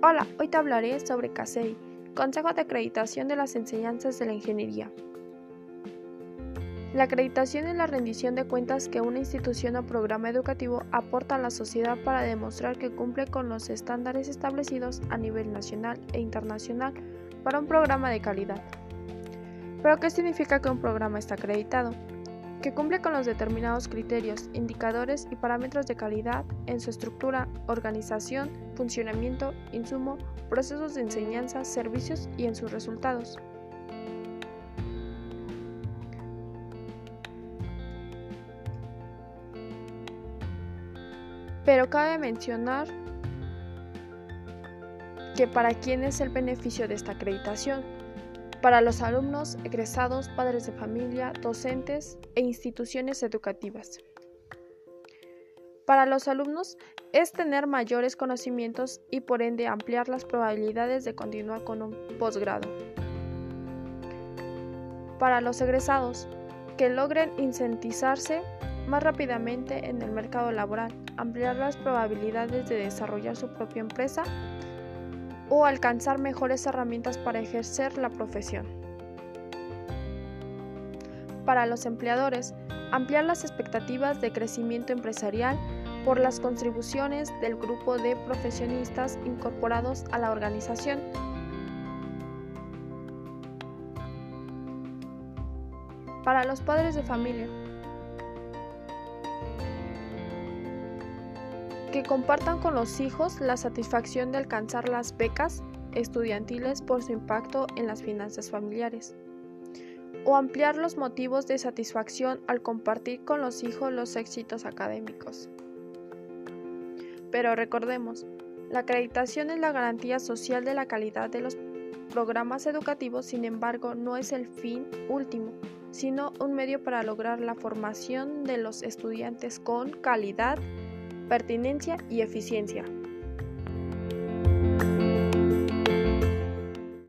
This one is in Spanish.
Hola, hoy te hablaré sobre CASEI, Consejo de Acreditación de las Enseñanzas de la Ingeniería. La acreditación es la rendición de cuentas que una institución o programa educativo aporta a la sociedad para demostrar que cumple con los estándares establecidos a nivel nacional e internacional para un programa de calidad. ¿Pero qué significa que un programa está acreditado? Que cumple con los determinados criterios, indicadores y parámetros de calidad en su estructura, organización, funcionamiento, insumo, procesos de enseñanza, servicios y en sus resultados. Pero cabe mencionar que para quién es el beneficio de esta acreditación, para los alumnos, egresados, padres de familia, docentes e instituciones educativas. Para los alumnos es tener mayores conocimientos y por ende ampliar las probabilidades de continuar con un posgrado. Para los egresados, que logren incentizarse más rápidamente en el mercado laboral, ampliar las probabilidades de desarrollar su propia empresa o alcanzar mejores herramientas para ejercer la profesión. Para los empleadores, ampliar las expectativas de crecimiento empresarial por las contribuciones del grupo de profesionistas incorporados a la organización. Para los padres de familia, que compartan con los hijos la satisfacción de alcanzar las becas estudiantiles por su impacto en las finanzas familiares, o ampliar los motivos de satisfacción al compartir con los hijos los éxitos académicos. Pero recordemos, la acreditación es la garantía social de la calidad de los programas educativos, sin embargo, no es el fin último, sino un medio para lograr la formación de los estudiantes con calidad pertinencia y eficiencia.